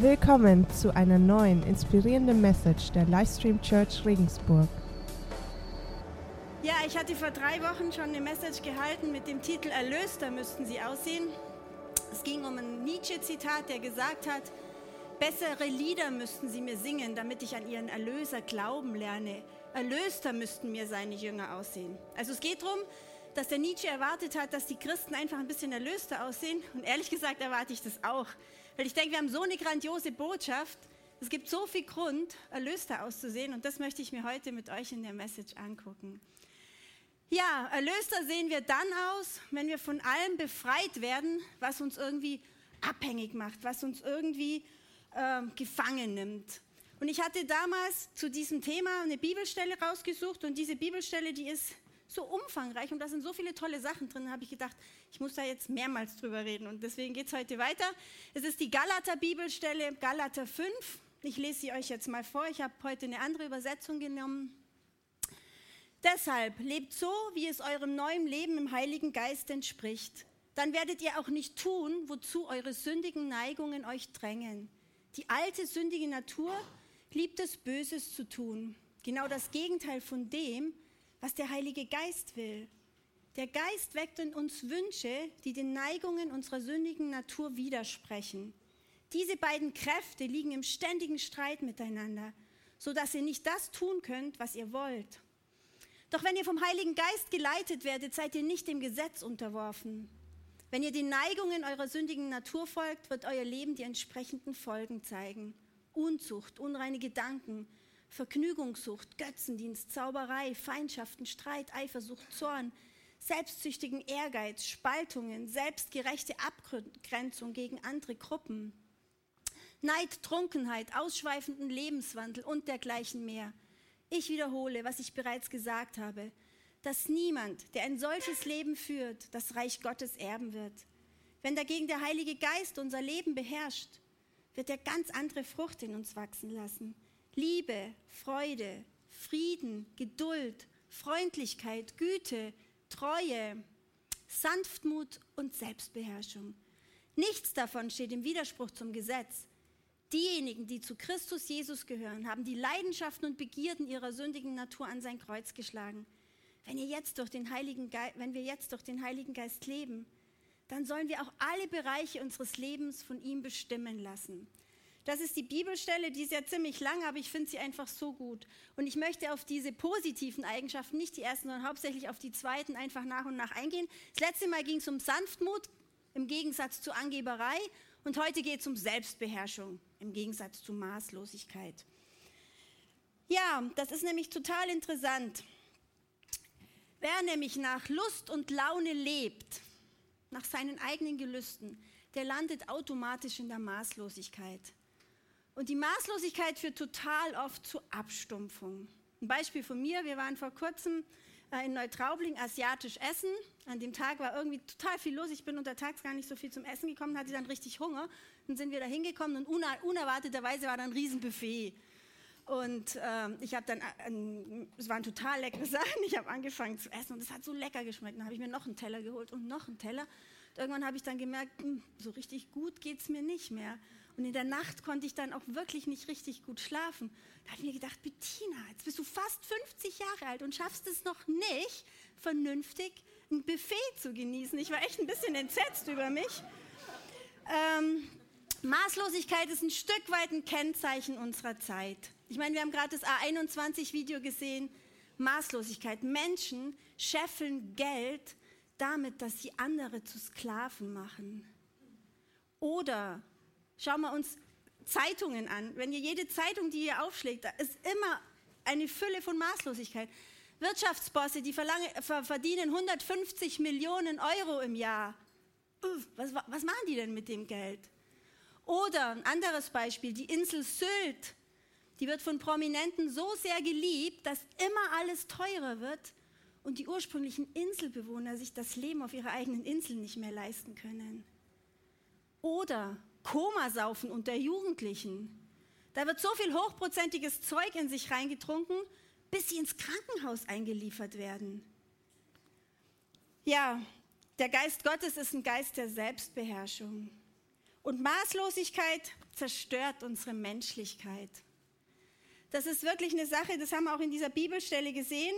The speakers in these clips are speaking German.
Willkommen zu einer neuen inspirierenden Message der Livestream Church Regensburg. Ja, ich hatte vor drei Wochen schon eine Message gehalten mit dem Titel Erlöster müssten sie aussehen. Es ging um ein Nietzsche-Zitat, der gesagt hat, bessere Lieder müssten sie mir singen, damit ich an ihren Erlöser glauben lerne. Erlöster müssten mir seine Jünger aussehen. Also es geht darum, dass der Nietzsche erwartet hat, dass die Christen einfach ein bisschen erlöster aussehen. Und ehrlich gesagt erwarte ich das auch. Weil ich denke, wir haben so eine grandiose Botschaft. Es gibt so viel Grund, erlöster auszusehen. Und das möchte ich mir heute mit euch in der Message angucken. Ja, erlöster sehen wir dann aus, wenn wir von allem befreit werden, was uns irgendwie abhängig macht, was uns irgendwie äh, gefangen nimmt. Und ich hatte damals zu diesem Thema eine Bibelstelle rausgesucht und diese Bibelstelle, die ist so umfangreich und da sind so viele tolle Sachen drin, habe ich gedacht, ich muss da jetzt mehrmals drüber reden und deswegen geht es heute weiter. Es ist die Galater Bibelstelle, Galater 5. Ich lese sie euch jetzt mal vor. Ich habe heute eine andere Übersetzung genommen. Deshalb lebt so, wie es eurem neuen Leben im Heiligen Geist entspricht. Dann werdet ihr auch nicht tun, wozu eure sündigen Neigungen euch drängen. Die alte sündige Natur liebt es, Böses zu tun. Genau das Gegenteil von dem, was der Heilige Geist will. Der Geist weckt in uns Wünsche, die den Neigungen unserer sündigen Natur widersprechen. Diese beiden Kräfte liegen im ständigen Streit miteinander, so dass ihr nicht das tun könnt, was ihr wollt. Doch wenn ihr vom Heiligen Geist geleitet werdet, seid ihr nicht dem Gesetz unterworfen. Wenn ihr den Neigungen eurer sündigen Natur folgt, wird euer Leben die entsprechenden Folgen zeigen. Unzucht, unreine Gedanken, Vergnügungssucht, Götzendienst, Zauberei, Feindschaften, Streit, Eifersucht, Zorn, selbstsüchtigen Ehrgeiz, Spaltungen, selbstgerechte Abgrenzung gegen andere Gruppen, Neid, Trunkenheit, ausschweifenden Lebenswandel und dergleichen mehr. Ich wiederhole, was ich bereits gesagt habe, dass niemand, der ein solches Leben führt, das Reich Gottes erben wird. Wenn dagegen der Heilige Geist unser Leben beherrscht, wird er ganz andere Frucht in uns wachsen lassen. Liebe, Freude, Frieden, Geduld, Freundlichkeit, Güte, Treue, Sanftmut und Selbstbeherrschung. Nichts davon steht im Widerspruch zum Gesetz. Diejenigen, die zu Christus Jesus gehören, haben die Leidenschaften und Begierden ihrer sündigen Natur an sein Kreuz geschlagen. Wenn, ihr jetzt durch den Heiligen Geist, wenn wir jetzt durch den Heiligen Geist leben, dann sollen wir auch alle Bereiche unseres Lebens von ihm bestimmen lassen. Das ist die Bibelstelle, die ist ja ziemlich lang, aber ich finde sie einfach so gut. Und ich möchte auf diese positiven Eigenschaften, nicht die ersten, sondern hauptsächlich auf die zweiten einfach nach und nach eingehen. Das letzte Mal ging es um Sanftmut im Gegensatz zu Angeberei und heute geht es um Selbstbeherrschung im Gegensatz zu Maßlosigkeit. Ja, das ist nämlich total interessant. Wer nämlich nach Lust und Laune lebt, nach seinen eigenen Gelüsten, der landet automatisch in der Maßlosigkeit. Und die Maßlosigkeit führt total oft zu Abstumpfung. Ein Beispiel von mir, wir waren vor kurzem äh, in Neutraubling asiatisch essen. An dem Tag war irgendwie total viel los. Ich bin untertags gar nicht so viel zum Essen gekommen, hatte dann richtig Hunger. Dann sind wir da hingekommen und uner unerwarteterweise war da ein Riesenbuffet. Und ähm, ich habe dann, äh, es waren total leckere Sachen, ich habe angefangen zu essen und es hat so lecker geschmeckt. Dann habe ich mir noch einen Teller geholt und noch einen Teller. Und irgendwann habe ich dann gemerkt, mh, hm, so richtig gut geht es mir nicht mehr. Und in der Nacht konnte ich dann auch wirklich nicht richtig gut schlafen. Da habe ich mir gedacht, Bettina, jetzt bist du fast 50 Jahre alt und schaffst es noch nicht, vernünftig ein Buffet zu genießen. Ich war echt ein bisschen entsetzt über mich. Ähm, Maßlosigkeit ist ein Stück weit ein Kennzeichen unserer Zeit. Ich meine, wir haben gerade das A21-Video gesehen. Maßlosigkeit. Menschen scheffeln Geld damit, dass sie andere zu Sklaven machen. Oder Schauen wir uns Zeitungen an. Wenn ihr jede Zeitung, die ihr aufschlägt, da ist immer eine Fülle von Maßlosigkeit. Wirtschaftsbosse, die verdienen 150 Millionen Euro im Jahr. Was, was machen die denn mit dem Geld? Oder ein anderes Beispiel, die Insel Sylt. Die wird von Prominenten so sehr geliebt, dass immer alles teurer wird und die ursprünglichen Inselbewohner sich das Leben auf ihrer eigenen Insel nicht mehr leisten können. Oder Komasaufen unter Jugendlichen. Da wird so viel hochprozentiges Zeug in sich reingetrunken, bis sie ins Krankenhaus eingeliefert werden. Ja, der Geist Gottes ist ein Geist der Selbstbeherrschung. Und Maßlosigkeit zerstört unsere Menschlichkeit. Das ist wirklich eine Sache, das haben wir auch in dieser Bibelstelle gesehen.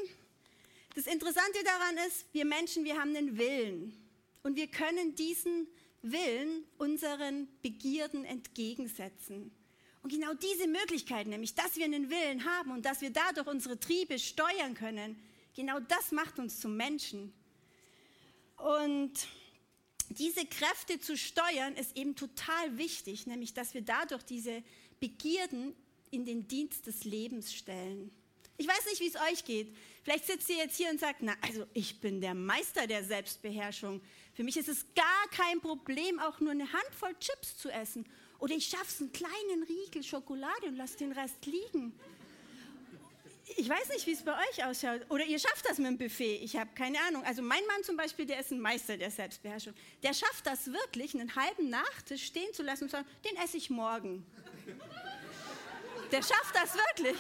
Das Interessante daran ist, wir Menschen, wir haben einen Willen und wir können diesen Willen unseren Begierden entgegensetzen. Und genau diese Möglichkeit, nämlich dass wir einen Willen haben und dass wir dadurch unsere Triebe steuern können, genau das macht uns zum Menschen. Und diese Kräfte zu steuern ist eben total wichtig, nämlich dass wir dadurch diese Begierden in den Dienst des Lebens stellen. Ich weiß nicht, wie es euch geht. Vielleicht sitzt ihr jetzt hier und sagt, na, also ich bin der Meister der Selbstbeherrschung. Für mich ist es gar kein Problem, auch nur eine Handvoll Chips zu essen. Oder ich schaffe es einen kleinen Riegel Schokolade und lasse den Rest liegen. Ich weiß nicht, wie es bei euch ausschaut. Oder ihr schafft das mit dem Buffet. Ich habe keine Ahnung. Also mein Mann zum Beispiel, der ist ein Meister der Selbstbeherrschung. Der schafft das wirklich, einen halben Nachtisch stehen zu lassen und zu sagen, den esse ich morgen. Der schafft das wirklich.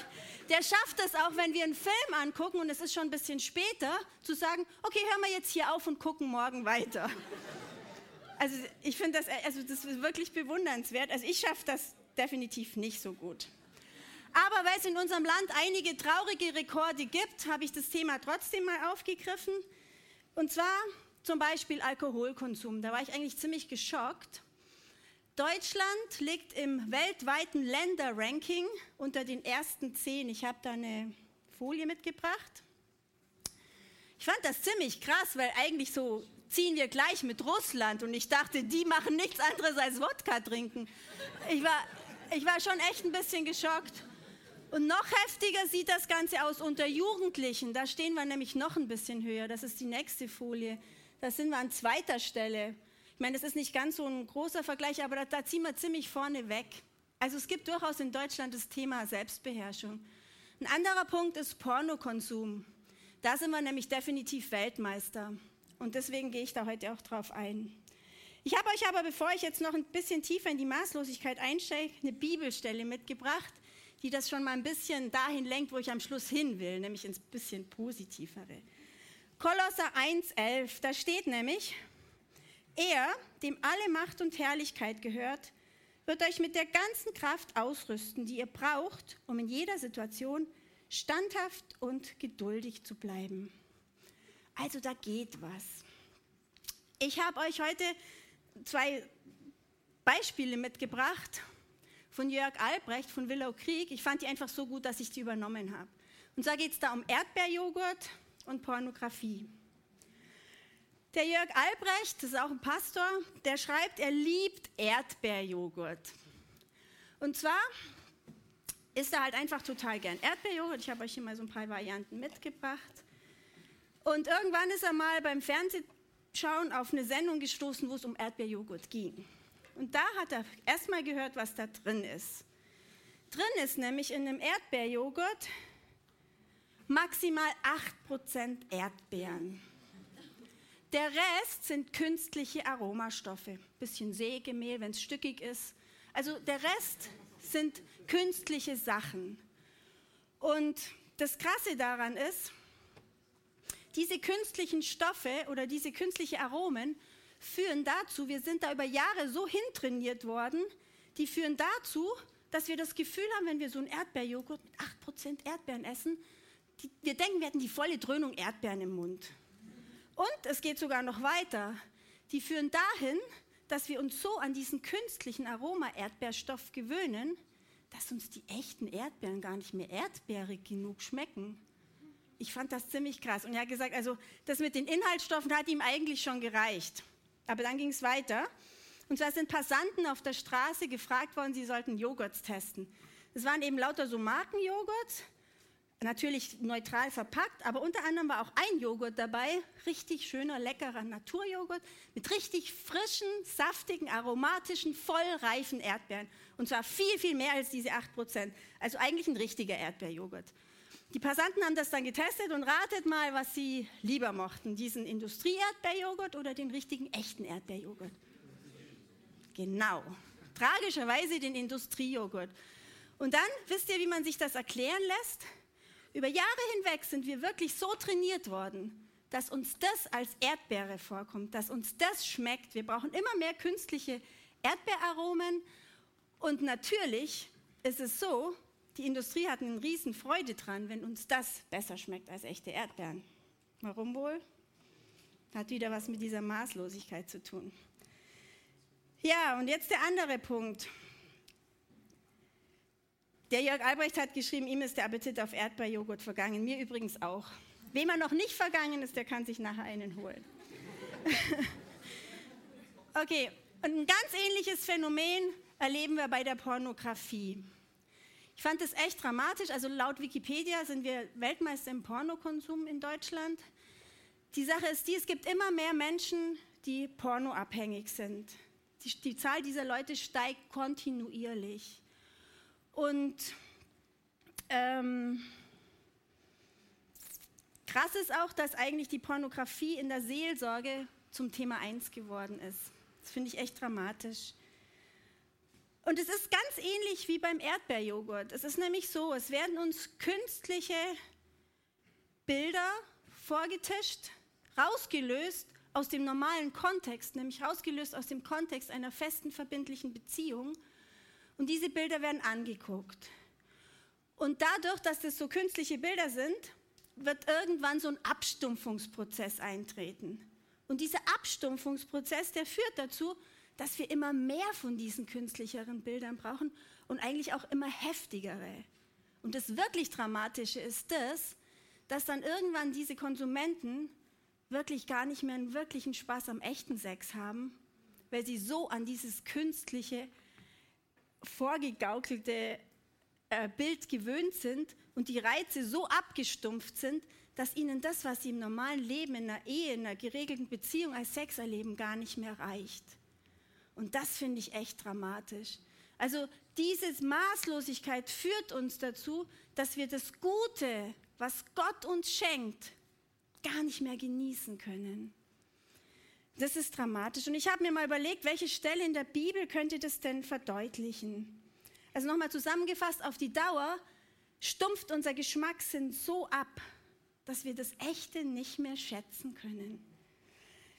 Der schafft es auch, wenn wir einen Film angucken und es ist schon ein bisschen später, zu sagen, okay, hören wir jetzt hier auf und gucken morgen weiter. Also ich finde das, also das ist wirklich bewundernswert. Also ich schaffe das definitiv nicht so gut. Aber weil es in unserem Land einige traurige Rekorde gibt, habe ich das Thema trotzdem mal aufgegriffen. Und zwar zum Beispiel Alkoholkonsum. Da war ich eigentlich ziemlich geschockt. Deutschland liegt im weltweiten Länderranking unter den ersten zehn. Ich habe da eine Folie mitgebracht. Ich fand das ziemlich krass, weil eigentlich so ziehen wir gleich mit Russland und ich dachte, die machen nichts anderes als Wodka trinken. Ich war, ich war schon echt ein bisschen geschockt. Und noch heftiger sieht das Ganze aus unter Jugendlichen. Da stehen wir nämlich noch ein bisschen höher. Das ist die nächste Folie. Da sind wir an zweiter Stelle meine, das ist nicht ganz so ein großer Vergleich, aber da, da ziehen wir ziemlich vorne weg. Also es gibt durchaus in Deutschland das Thema Selbstbeherrschung. Ein anderer Punkt ist Pornokonsum. Da sind wir nämlich definitiv Weltmeister. Und deswegen gehe ich da heute auch drauf ein. Ich habe euch aber, bevor ich jetzt noch ein bisschen tiefer in die Maßlosigkeit einsteige, eine Bibelstelle mitgebracht, die das schon mal ein bisschen dahin lenkt, wo ich am Schluss hin will, nämlich ins bisschen positivere. Kolosser 1,11, da steht nämlich, er, dem alle Macht und Herrlichkeit gehört, wird euch mit der ganzen Kraft ausrüsten, die ihr braucht, um in jeder Situation standhaft und geduldig zu bleiben. Also da geht was. Ich habe euch heute zwei Beispiele mitgebracht von Jörg Albrecht von Willow Creek. Ich fand die einfach so gut, dass ich die übernommen habe. Und zwar geht es da um Erdbeerjoghurt und Pornografie. Der Jörg Albrecht, das ist auch ein Pastor, der schreibt, er liebt Erdbeerjoghurt. Und zwar isst er halt einfach total gern Erdbeerjoghurt. Ich habe euch hier mal so ein paar Varianten mitgebracht. Und irgendwann ist er mal beim Fernsehschauen auf eine Sendung gestoßen, wo es um Erdbeerjoghurt ging. Und da hat er erstmal gehört, was da drin ist. Drin ist nämlich in einem Erdbeerjoghurt maximal 8% Erdbeeren. Der Rest sind künstliche Aromastoffe. Bisschen Sägemehl, wenn es stückig ist. Also der Rest sind künstliche Sachen. Und das Krasse daran ist, diese künstlichen Stoffe oder diese künstlichen Aromen führen dazu, wir sind da über Jahre so hintrainiert worden, die führen dazu, dass wir das Gefühl haben, wenn wir so einen Erdbeerjoghurt mit 8% Erdbeeren essen, die, wir denken, wir hätten die volle Dröhnung Erdbeeren im Mund. Und es geht sogar noch weiter. Die führen dahin, dass wir uns so an diesen künstlichen Aroma-Erdbeerstoff gewöhnen, dass uns die echten Erdbeeren gar nicht mehr erdbeerig genug schmecken. Ich fand das ziemlich krass. Und er hat gesagt, also das mit den Inhaltsstoffen hat ihm eigentlich schon gereicht. Aber dann ging es weiter. Und zwar sind Passanten auf der Straße gefragt worden, sie sollten Joghurts testen. Es waren eben lauter so Markenjoghurts natürlich neutral verpackt, aber unter anderem war auch ein Joghurt dabei, richtig schöner, leckerer Naturjoghurt mit richtig frischen, saftigen, aromatischen, vollreifen Erdbeeren. Und zwar viel, viel mehr als diese 8%. Also eigentlich ein richtiger Erdbeerjoghurt. Die Passanten haben das dann getestet und ratet mal, was sie lieber mochten, diesen Industrie-Erdbeerjoghurt oder den richtigen, echten Erdbeerjoghurt. Genau. Tragischerweise den Industriejoghurt. Und dann, wisst ihr, wie man sich das erklären lässt? Über Jahre hinweg sind wir wirklich so trainiert worden, dass uns das als Erdbeere vorkommt, dass uns das schmeckt. Wir brauchen immer mehr künstliche Erdbeeraromen Und natürlich ist es so, die Industrie hat eine riesen Freude dran, wenn uns das besser schmeckt als echte Erdbeeren. Warum wohl? Hat wieder was mit dieser Maßlosigkeit zu tun. Ja, und jetzt der andere Punkt. Der Jörg Albrecht hat geschrieben, ihm ist der Appetit auf Erdbeerjoghurt vergangen, mir übrigens auch. Wem er noch nicht vergangen ist, der kann sich nachher einen holen. okay, und ein ganz ähnliches Phänomen erleben wir bei der Pornografie. Ich fand das echt dramatisch. Also laut Wikipedia sind wir Weltmeister im Pornokonsum in Deutschland. Die Sache ist die, es gibt immer mehr Menschen, die pornoabhängig sind. Die, die Zahl dieser Leute steigt kontinuierlich. Und ähm, krass ist auch, dass eigentlich die Pornografie in der Seelsorge zum Thema 1 geworden ist. Das finde ich echt dramatisch. Und es ist ganz ähnlich wie beim Erdbeerjoghurt. Es ist nämlich so, es werden uns künstliche Bilder vorgetischt, rausgelöst aus dem normalen Kontext, nämlich rausgelöst aus dem Kontext einer festen verbindlichen Beziehung und diese Bilder werden angeguckt. Und dadurch, dass das so künstliche Bilder sind, wird irgendwann so ein Abstumpfungsprozess eintreten. Und dieser Abstumpfungsprozess, der führt dazu, dass wir immer mehr von diesen künstlicheren Bildern brauchen und eigentlich auch immer heftigere. Und das wirklich Dramatische ist das, dass dann irgendwann diese Konsumenten wirklich gar nicht mehr einen wirklichen Spaß am echten Sex haben, weil sie so an dieses künstliche vorgegaukelte äh, Bild gewöhnt sind und die Reize so abgestumpft sind, dass ihnen das, was sie im normalen Leben, in einer Ehe, in einer geregelten Beziehung als Sex erleben, gar nicht mehr reicht. Und das finde ich echt dramatisch. Also diese Maßlosigkeit führt uns dazu, dass wir das Gute, was Gott uns schenkt, gar nicht mehr genießen können. Das ist dramatisch. Und ich habe mir mal überlegt, welche Stelle in der Bibel könnte das denn verdeutlichen? Also nochmal zusammengefasst, auf die Dauer stumpft unser Geschmackssinn so ab, dass wir das Echte nicht mehr schätzen können.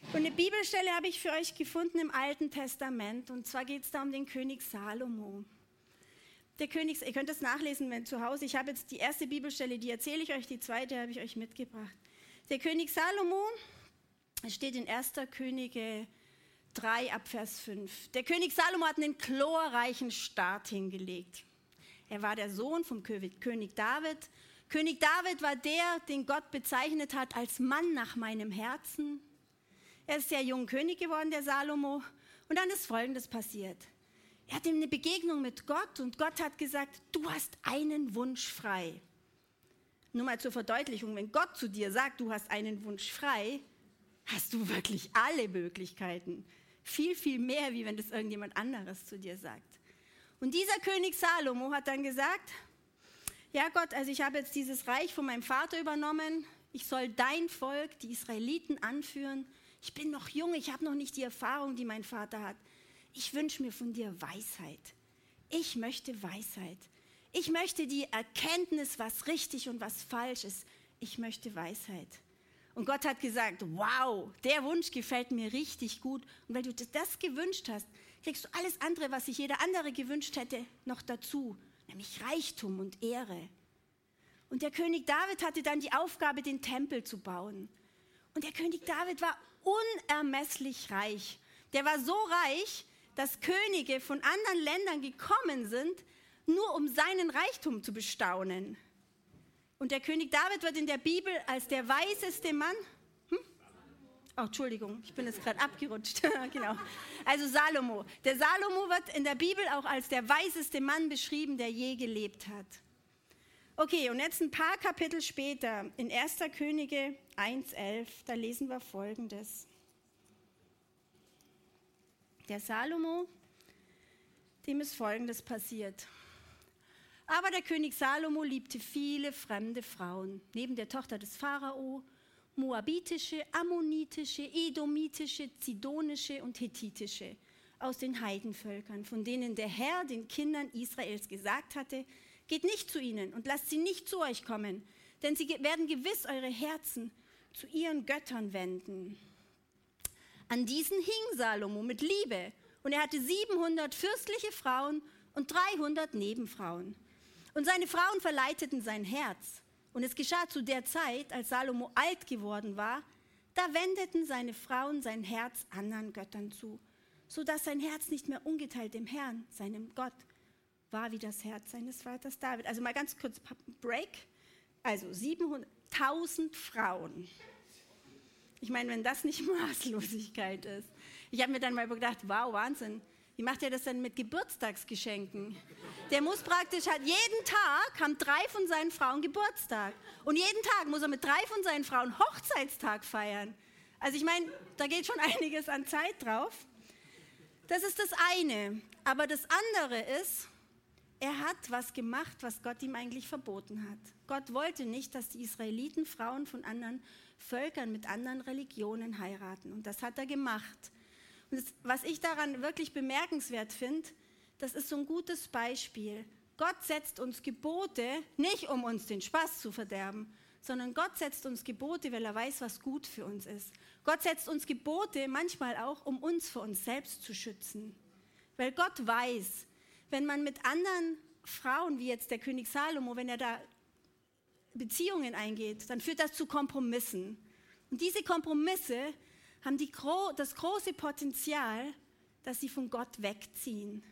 Und eine Bibelstelle habe ich für euch gefunden im Alten Testament. Und zwar geht es da um den König Salomo. Der König, ihr könnt das nachlesen, wenn zu Hause. Ich habe jetzt die erste Bibelstelle, die erzähle ich euch, die zweite habe ich euch mitgebracht. Der König Salomo es steht in 1. Könige 3 ab Vers 5. Der König Salomo hat einen glorreichen Start hingelegt. Er war der Sohn vom König David. König David war der, den Gott bezeichnet hat als Mann nach meinem Herzen. Er ist sehr jung König geworden, der Salomo. Und dann ist Folgendes passiert. Er hatte eine Begegnung mit Gott und Gott hat gesagt, du hast einen Wunsch frei. Nur mal zur Verdeutlichung, wenn Gott zu dir sagt, du hast einen Wunsch frei, hast du wirklich alle Möglichkeiten. Viel, viel mehr, wie wenn das irgendjemand anderes zu dir sagt. Und dieser König Salomo hat dann gesagt, ja Gott, also ich habe jetzt dieses Reich von meinem Vater übernommen, ich soll dein Volk, die Israeliten, anführen. Ich bin noch jung, ich habe noch nicht die Erfahrung, die mein Vater hat. Ich wünsche mir von dir Weisheit. Ich möchte Weisheit. Ich möchte die Erkenntnis, was richtig und was falsch ist. Ich möchte Weisheit. Und Gott hat gesagt, wow, der Wunsch gefällt mir richtig gut. Und weil du das gewünscht hast, kriegst du alles andere, was sich jeder andere gewünscht hätte, noch dazu, nämlich Reichtum und Ehre. Und der König David hatte dann die Aufgabe, den Tempel zu bauen. Und der König David war unermesslich reich. Der war so reich, dass Könige von anderen Ländern gekommen sind, nur um seinen Reichtum zu bestaunen. Und der König David wird in der Bibel als der weiseste Mann. Hm? Oh, Entschuldigung, ich bin jetzt gerade abgerutscht. genau. Also Salomo. Der Salomo wird in der Bibel auch als der weiseste Mann beschrieben, der je gelebt hat. Okay, und jetzt ein paar Kapitel später, in 1. Könige 1,11, da lesen wir folgendes. Der Salomo, dem ist folgendes passiert. Aber der König Salomo liebte viele fremde Frauen, neben der Tochter des Pharao, moabitische, ammonitische, edomitische, zidonische und hethitische aus den Heidenvölkern, von denen der Herr den Kindern Israels gesagt hatte, geht nicht zu ihnen und lasst sie nicht zu euch kommen, denn sie werden gewiss eure Herzen zu ihren Göttern wenden. An diesen hing Salomo mit Liebe und er hatte 700 fürstliche Frauen und 300 Nebenfrauen. Und seine Frauen verleiteten sein Herz. Und es geschah zu der Zeit, als Salomo alt geworden war, da wendeten seine Frauen sein Herz anderen Göttern zu, so dass sein Herz nicht mehr ungeteilt dem Herrn, seinem Gott, war wie das Herz seines Vaters David. Also mal ganz kurz Break. Also 700.000 Frauen. Ich meine, wenn das nicht Maßlosigkeit ist. Ich habe mir dann mal gedacht, wow, Wahnsinn. Wie macht er das denn mit Geburtstagsgeschenken? Der muss praktisch, hat jeden Tag, haben drei von seinen Frauen Geburtstag. Und jeden Tag muss er mit drei von seinen Frauen Hochzeitstag feiern. Also ich meine, da geht schon einiges an Zeit drauf. Das ist das eine. Aber das andere ist, er hat was gemacht, was Gott ihm eigentlich verboten hat. Gott wollte nicht, dass die Israeliten Frauen von anderen Völkern mit anderen Religionen heiraten. Und das hat er gemacht. Was ich daran wirklich bemerkenswert finde, das ist so ein gutes Beispiel. Gott setzt uns Gebote nicht, um uns den Spaß zu verderben, sondern Gott setzt uns Gebote, weil er weiß, was gut für uns ist. Gott setzt uns Gebote manchmal auch, um uns vor uns selbst zu schützen. Weil Gott weiß, wenn man mit anderen Frauen, wie jetzt der König Salomo, wenn er da Beziehungen eingeht, dann führt das zu Kompromissen. Und diese Kompromisse haben die, das große Potenzial, dass sie von Gott wegziehen.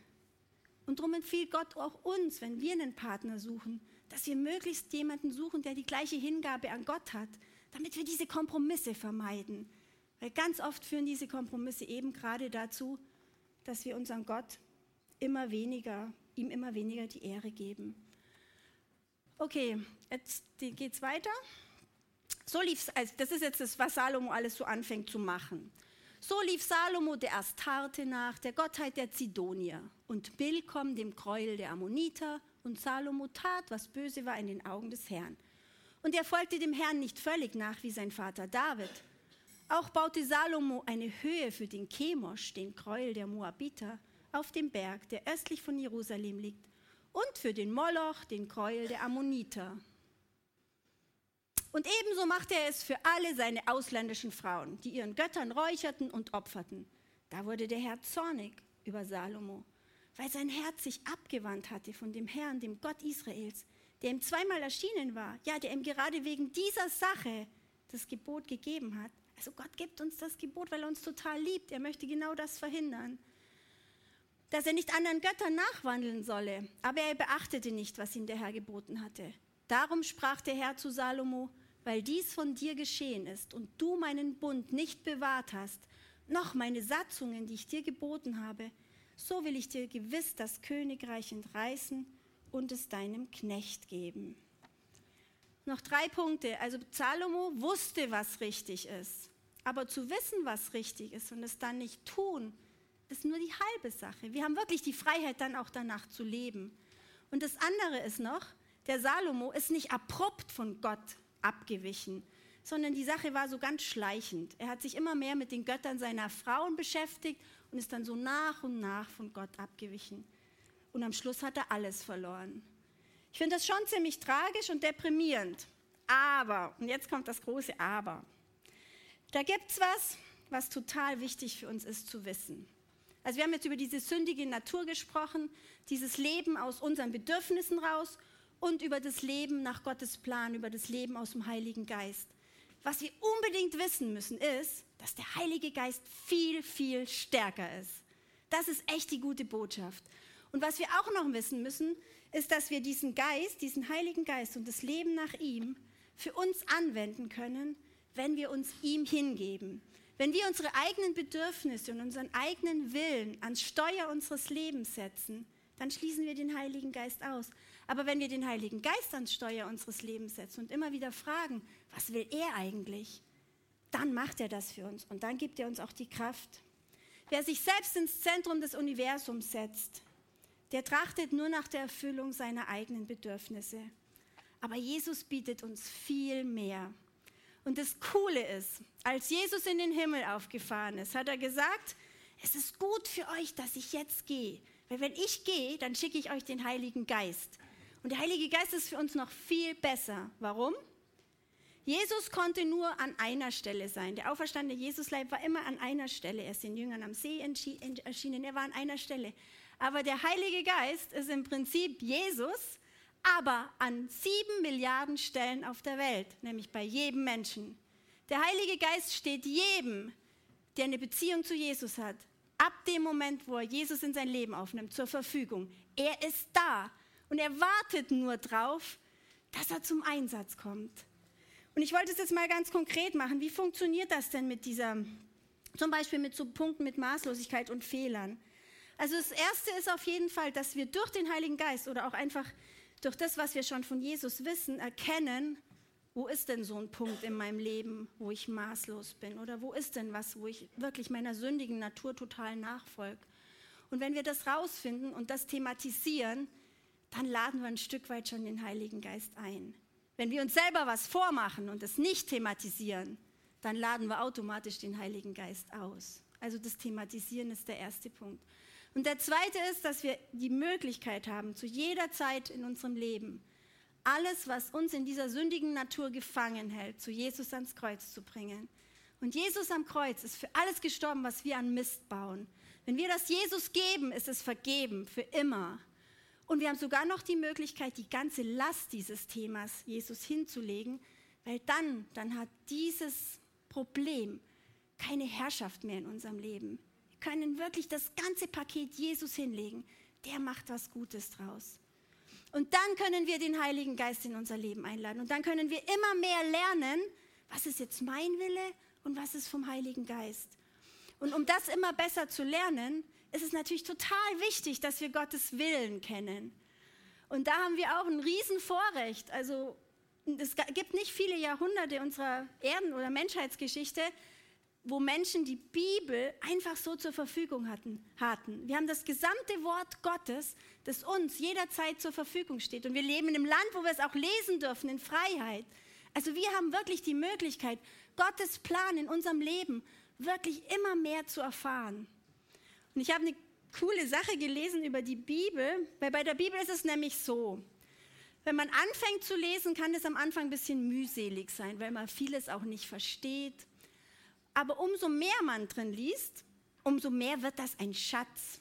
Und darum empfiehlt Gott auch uns, wenn wir einen Partner suchen, dass wir möglichst jemanden suchen, der die gleiche Hingabe an Gott hat, damit wir diese Kompromisse vermeiden. Weil ganz oft führen diese Kompromisse eben gerade dazu, dass wir unseren Gott immer weniger, ihm immer weniger die Ehre geben. Okay, jetzt geht es weiter. So lief also das ist jetzt das, was Salomo alles so anfängt zu machen. So lief Salomo der Astarte nach, der Gottheit der Zidonier, und Bilkom dem Gräuel der Ammoniter, und Salomo tat, was böse war in den Augen des Herrn. Und er folgte dem Herrn nicht völlig nach wie sein Vater David. Auch baute Salomo eine Höhe für den Chemosh, den Gräuel der Moabiter, auf dem Berg, der östlich von Jerusalem liegt, und für den Moloch, den Gräuel der Ammoniter. Und ebenso machte er es für alle seine ausländischen Frauen, die ihren Göttern räucherten und opferten. Da wurde der Herr zornig über Salomo, weil sein Herz sich abgewandt hatte von dem Herrn, dem Gott Israels, der ihm zweimal erschienen war, ja, der ihm gerade wegen dieser Sache das Gebot gegeben hat. Also Gott gibt uns das Gebot, weil er uns total liebt. Er möchte genau das verhindern. Dass er nicht anderen Göttern nachwandeln solle, aber er beachtete nicht, was ihm der Herr geboten hatte. Darum sprach der Herr zu Salomo, weil dies von dir geschehen ist und du meinen Bund nicht bewahrt hast, noch meine Satzungen, die ich dir geboten habe, so will ich dir gewiss das Königreich entreißen und es deinem Knecht geben. Noch drei Punkte. Also Salomo wusste, was richtig ist. Aber zu wissen, was richtig ist und es dann nicht tun, ist nur die halbe Sache. Wir haben wirklich die Freiheit, dann auch danach zu leben. Und das andere ist noch, der Salomo ist nicht abrupt von Gott abgewichen, sondern die Sache war so ganz schleichend. Er hat sich immer mehr mit den Göttern seiner Frauen beschäftigt und ist dann so nach und nach von Gott abgewichen. Und am Schluss hat er alles verloren. Ich finde das schon ziemlich tragisch und deprimierend. Aber, und jetzt kommt das große Aber, da gibt es was, was total wichtig für uns ist zu wissen. Also wir haben jetzt über diese sündige Natur gesprochen, dieses Leben aus unseren Bedürfnissen raus und über das Leben nach Gottes Plan, über das Leben aus dem Heiligen Geist. Was wir unbedingt wissen müssen, ist, dass der Heilige Geist viel, viel stärker ist. Das ist echt die gute Botschaft. Und was wir auch noch wissen müssen, ist, dass wir diesen Geist, diesen Heiligen Geist und das Leben nach ihm für uns anwenden können, wenn wir uns ihm hingeben. Wenn wir unsere eigenen Bedürfnisse und unseren eigenen Willen ans Steuer unseres Lebens setzen, dann schließen wir den Heiligen Geist aus. Aber wenn wir den Heiligen Geist ans Steuer unseres Lebens setzen und immer wieder fragen, was will er eigentlich, dann macht er das für uns und dann gibt er uns auch die Kraft. Wer sich selbst ins Zentrum des Universums setzt, der trachtet nur nach der Erfüllung seiner eigenen Bedürfnisse. Aber Jesus bietet uns viel mehr. Und das Coole ist, als Jesus in den Himmel aufgefahren ist, hat er gesagt, es ist gut für euch, dass ich jetzt gehe. Weil wenn ich gehe, dann schicke ich euch den Heiligen Geist. Und der Heilige Geist ist für uns noch viel besser. Warum? Jesus konnte nur an einer Stelle sein. Der auferstandene Jesusleib war immer an einer Stelle. Er ist den Jüngern am See erschienen, er war an einer Stelle. Aber der Heilige Geist ist im Prinzip Jesus, aber an sieben Milliarden Stellen auf der Welt, nämlich bei jedem Menschen. Der Heilige Geist steht jedem, der eine Beziehung zu Jesus hat, ab dem Moment, wo er Jesus in sein Leben aufnimmt, zur Verfügung. Er ist da und er wartet nur drauf, dass er zum Einsatz kommt. Und ich wollte es jetzt mal ganz konkret machen. Wie funktioniert das denn mit dieser, zum Beispiel mit so Punkten mit Maßlosigkeit und Fehlern? Also das Erste ist auf jeden Fall, dass wir durch den Heiligen Geist oder auch einfach durch das, was wir schon von Jesus wissen, erkennen, wo ist denn so ein Punkt in meinem Leben, wo ich maßlos bin? Oder wo ist denn was, wo ich wirklich meiner sündigen Natur total nachfolge? Und wenn wir das rausfinden und das thematisieren, dann laden wir ein Stück weit schon den Heiligen Geist ein. Wenn wir uns selber was vormachen und es nicht thematisieren, dann laden wir automatisch den Heiligen Geist aus. Also das Thematisieren ist der erste Punkt. Und der zweite ist, dass wir die Möglichkeit haben, zu jeder Zeit in unserem Leben alles, was uns in dieser sündigen Natur gefangen hält, zu Jesus ans Kreuz zu bringen. Und Jesus am Kreuz ist für alles gestorben, was wir an Mist bauen. Wenn wir das Jesus geben, ist es vergeben für immer. Und wir haben sogar noch die Möglichkeit, die ganze Last dieses Themas Jesus hinzulegen, weil dann, dann hat dieses Problem keine Herrschaft mehr in unserem Leben können wirklich das ganze Paket Jesus hinlegen. Der macht was Gutes draus. Und dann können wir den Heiligen Geist in unser Leben einladen. Und dann können wir immer mehr lernen, was ist jetzt mein Wille und was ist vom Heiligen Geist. Und um das immer besser zu lernen, ist es natürlich total wichtig, dass wir Gottes Willen kennen. Und da haben wir auch ein Riesenvorrecht. Also es gibt nicht viele Jahrhunderte unserer Erden- oder Menschheitsgeschichte, wo Menschen die Bibel einfach so zur Verfügung hatten, hatten. Wir haben das gesamte Wort Gottes, das uns jederzeit zur Verfügung steht. Und wir leben in einem Land, wo wir es auch lesen dürfen, in Freiheit. Also wir haben wirklich die Möglichkeit, Gottes Plan in unserem Leben wirklich immer mehr zu erfahren. Und ich habe eine coole Sache gelesen über die Bibel, weil bei der Bibel ist es nämlich so, wenn man anfängt zu lesen, kann es am Anfang ein bisschen mühselig sein, weil man vieles auch nicht versteht aber umso mehr man drin liest, umso mehr wird das ein Schatz.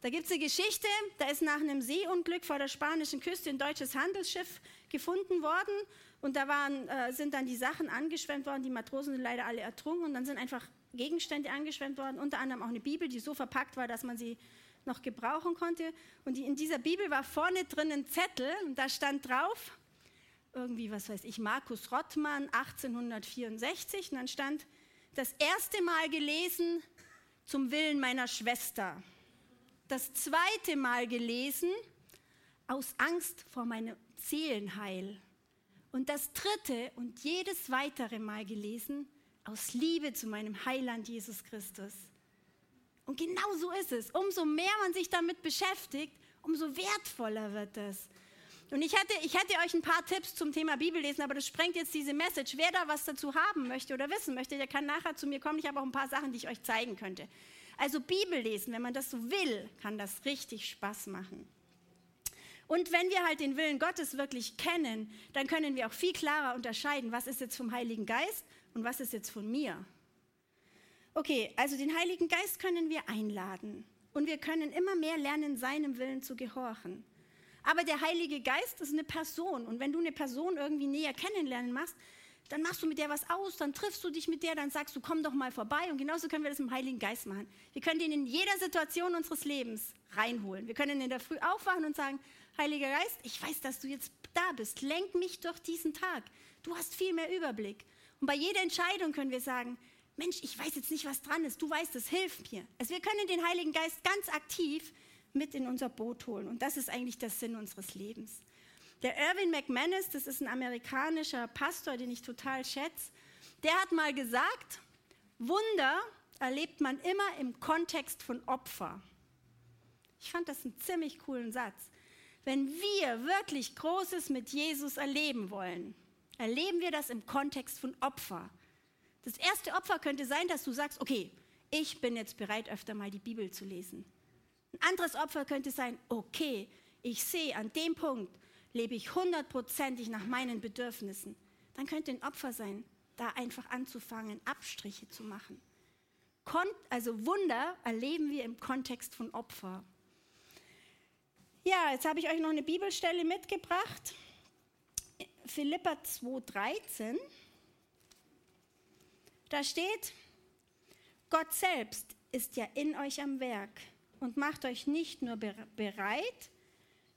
Da gibt es eine Geschichte, da ist nach einem Seeunglück vor der spanischen Küste ein deutsches Handelsschiff gefunden worden und da waren, äh, sind dann die Sachen angeschwemmt worden, die Matrosen sind leider alle ertrunken und dann sind einfach Gegenstände angeschwemmt worden, unter anderem auch eine Bibel, die so verpackt war, dass man sie noch gebrauchen konnte. Und die, in dieser Bibel war vorne drin ein Zettel und da stand drauf, irgendwie, was weiß ich, Markus Rottmann, 1864, und dann stand, das erste Mal gelesen zum Willen meiner Schwester. Das zweite Mal gelesen aus Angst vor meinem Seelenheil. Und das dritte und jedes weitere Mal gelesen aus Liebe zu meinem Heiland Jesus Christus. Und genau so ist es. Umso mehr man sich damit beschäftigt, umso wertvoller wird es. Und ich hätte, ich hätte euch ein paar Tipps zum Thema Bibellesen, aber das sprengt jetzt diese Message. Wer da was dazu haben möchte oder wissen möchte, der kann nachher zu mir kommen. Ich habe auch ein paar Sachen, die ich euch zeigen könnte. Also Bibellesen, wenn man das so will, kann das richtig Spaß machen. Und wenn wir halt den Willen Gottes wirklich kennen, dann können wir auch viel klarer unterscheiden, was ist jetzt vom Heiligen Geist und was ist jetzt von mir. Okay, also den Heiligen Geist können wir einladen und wir können immer mehr lernen, seinem Willen zu gehorchen. Aber der Heilige Geist ist eine Person. Und wenn du eine Person irgendwie näher kennenlernen machst, dann machst du mit der was aus, dann triffst du dich mit der, dann sagst du, komm doch mal vorbei. Und genauso können wir das dem Heiligen Geist machen. Wir können ihn in jeder Situation unseres Lebens reinholen. Wir können in der Früh aufwachen und sagen, Heiliger Geist, ich weiß, dass du jetzt da bist. Lenk mich durch diesen Tag. Du hast viel mehr Überblick. Und bei jeder Entscheidung können wir sagen, Mensch, ich weiß jetzt nicht, was dran ist. Du weißt es, hilf mir. Also wir können den Heiligen Geist ganz aktiv mit in unser Boot holen. Und das ist eigentlich der Sinn unseres Lebens. Der Irvin McManus, das ist ein amerikanischer Pastor, den ich total schätze, der hat mal gesagt, Wunder erlebt man immer im Kontext von Opfer. Ich fand das einen ziemlich coolen Satz. Wenn wir wirklich Großes mit Jesus erleben wollen, erleben wir das im Kontext von Opfer. Das erste Opfer könnte sein, dass du sagst, okay, ich bin jetzt bereit, öfter mal die Bibel zu lesen. Anderes Opfer könnte sein, okay, ich sehe, an dem Punkt lebe ich hundertprozentig nach meinen Bedürfnissen. Dann könnte ein Opfer sein, da einfach anzufangen, Abstriche zu machen. Kon also Wunder erleben wir im Kontext von Opfer. Ja, jetzt habe ich euch noch eine Bibelstelle mitgebracht. Philippa 2,13. Da steht, Gott selbst ist ja in euch am Werk und macht euch nicht nur bereit,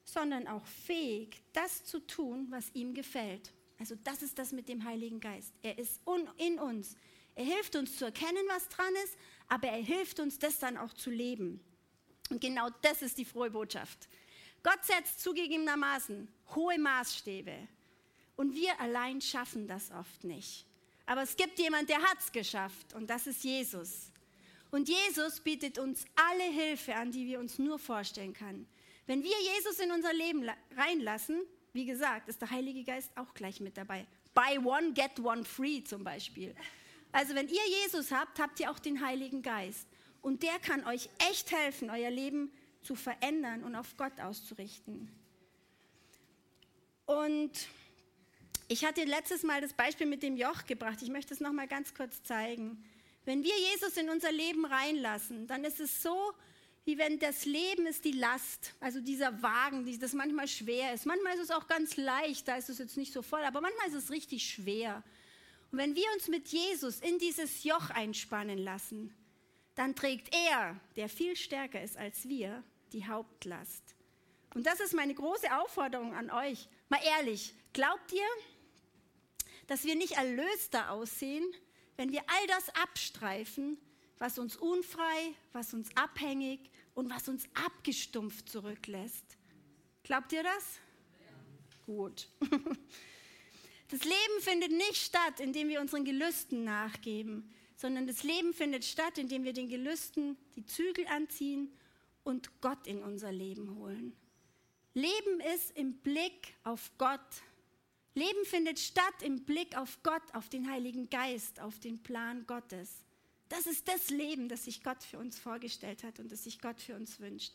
sondern auch fähig, das zu tun, was ihm gefällt. Also das ist das mit dem Heiligen Geist. Er ist in uns. Er hilft uns zu erkennen, was dran ist, aber er hilft uns, das dann auch zu leben. Und genau das ist die frohe Botschaft. Gott setzt zugegebenermaßen hohe Maßstäbe. Und wir allein schaffen das oft nicht. Aber es gibt jemand, der hat es geschafft und das ist Jesus. Und Jesus bietet uns alle Hilfe an, die wir uns nur vorstellen können. Wenn wir Jesus in unser Leben reinlassen, wie gesagt, ist der Heilige Geist auch gleich mit dabei. Buy one, get one free zum Beispiel. Also wenn ihr Jesus habt, habt ihr auch den Heiligen Geist. Und der kann euch echt helfen, euer Leben zu verändern und auf Gott auszurichten. Und ich hatte letztes Mal das Beispiel mit dem Joch gebracht. Ich möchte es noch mal ganz kurz zeigen. Wenn wir Jesus in unser Leben reinlassen, dann ist es so, wie wenn das Leben ist die Last, also dieser Wagen, das manchmal schwer ist. Manchmal ist es auch ganz leicht, da ist es jetzt nicht so voll, aber manchmal ist es richtig schwer. Und wenn wir uns mit Jesus in dieses Joch einspannen lassen, dann trägt er, der viel stärker ist als wir, die Hauptlast. Und das ist meine große Aufforderung an euch. Mal ehrlich, glaubt ihr, dass wir nicht erlöster aussehen, wenn wir all das abstreifen, was uns unfrei, was uns abhängig und was uns abgestumpft zurücklässt. Glaubt ihr das? Ja. Gut. Das Leben findet nicht statt, indem wir unseren Gelüsten nachgeben, sondern das Leben findet statt, indem wir den Gelüsten die Zügel anziehen und Gott in unser Leben holen. Leben ist im Blick auf Gott Leben findet statt im Blick auf Gott, auf den Heiligen Geist, auf den Plan Gottes. Das ist das Leben, das sich Gott für uns vorgestellt hat und das sich Gott für uns wünscht.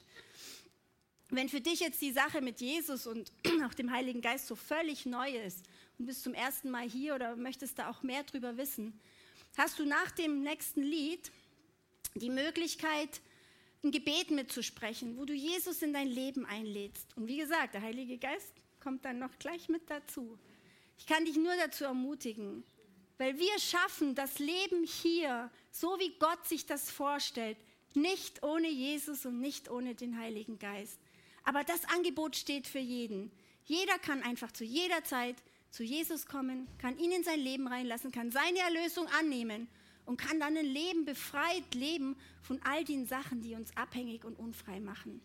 Wenn für dich jetzt die Sache mit Jesus und auch dem Heiligen Geist so völlig neu ist und bist zum ersten Mal hier oder möchtest da auch mehr drüber wissen, hast du nach dem nächsten Lied die Möglichkeit, ein Gebet mitzusprechen, wo du Jesus in dein Leben einlädst. Und wie gesagt, der Heilige Geist kommt dann noch gleich mit dazu. Ich kann dich nur dazu ermutigen, weil wir schaffen das Leben hier, so wie Gott sich das vorstellt, nicht ohne Jesus und nicht ohne den Heiligen Geist. Aber das Angebot steht für jeden. Jeder kann einfach zu jeder Zeit zu Jesus kommen, kann ihn in sein Leben reinlassen, kann seine Erlösung annehmen und kann dann ein Leben befreit leben von all den Sachen, die uns abhängig und unfrei machen.